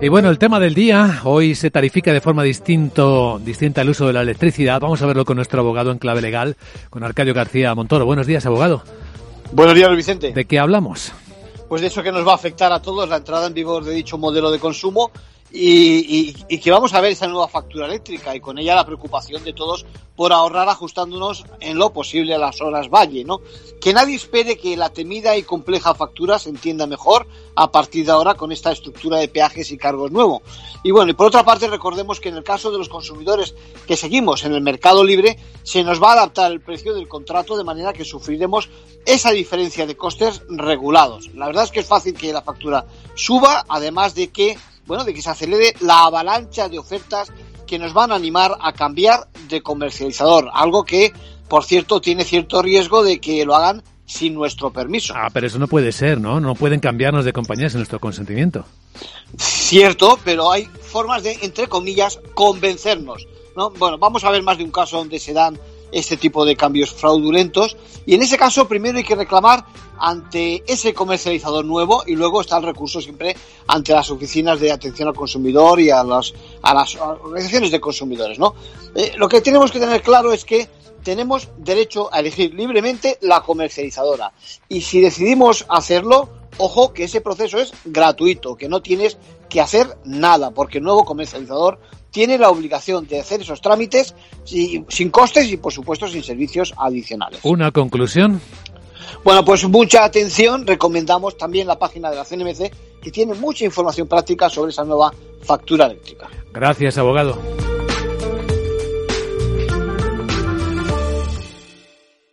Y bueno, el tema del día, hoy se tarifica de forma distinto, distinta el uso de la electricidad. Vamos a verlo con nuestro abogado en clave legal, con Arcadio García Montoro. Buenos días, abogado. Buenos días, Vicente. ¿De qué hablamos? Pues de eso que nos va a afectar a todos la entrada en vigor de dicho modelo de consumo y, y, que vamos a ver esa nueva factura eléctrica y con ella la preocupación de todos por ahorrar ajustándonos en lo posible a las horas valle, ¿no? Que nadie espere que la temida y compleja factura se entienda mejor a partir de ahora con esta estructura de peajes y cargos nuevo. Y bueno, y por otra parte recordemos que en el caso de los consumidores que seguimos en el mercado libre, se nos va a adaptar el precio del contrato de manera que sufriremos esa diferencia de costes regulados. La verdad es que es fácil que la factura suba, además de que bueno, de que se acelere la avalancha de ofertas que nos van a animar a cambiar de comercializador, algo que, por cierto, tiene cierto riesgo de que lo hagan sin nuestro permiso. Ah, pero eso no puede ser, ¿no? No pueden cambiarnos de compañía sin nuestro consentimiento. Cierto, pero hay formas de, entre comillas, convencernos. ¿no? Bueno, vamos a ver más de un caso donde se dan este tipo de cambios fraudulentos. Y en ese caso, primero hay que reclamar ante ese comercializador nuevo y luego está el recurso siempre ante las oficinas de atención al consumidor y a las, a las organizaciones de consumidores. ¿no? Eh, lo que tenemos que tener claro es que tenemos derecho a elegir libremente la comercializadora. Y si decidimos hacerlo, ojo que ese proceso es gratuito, que no tienes que hacer nada, porque el nuevo comercializador tiene la obligación de hacer esos trámites sin costes y, por supuesto, sin servicios adicionales. ¿Una conclusión? Bueno, pues mucha atención. Recomendamos también la página de la CNMC, que tiene mucha información práctica sobre esa nueva factura eléctrica. Gracias, abogado.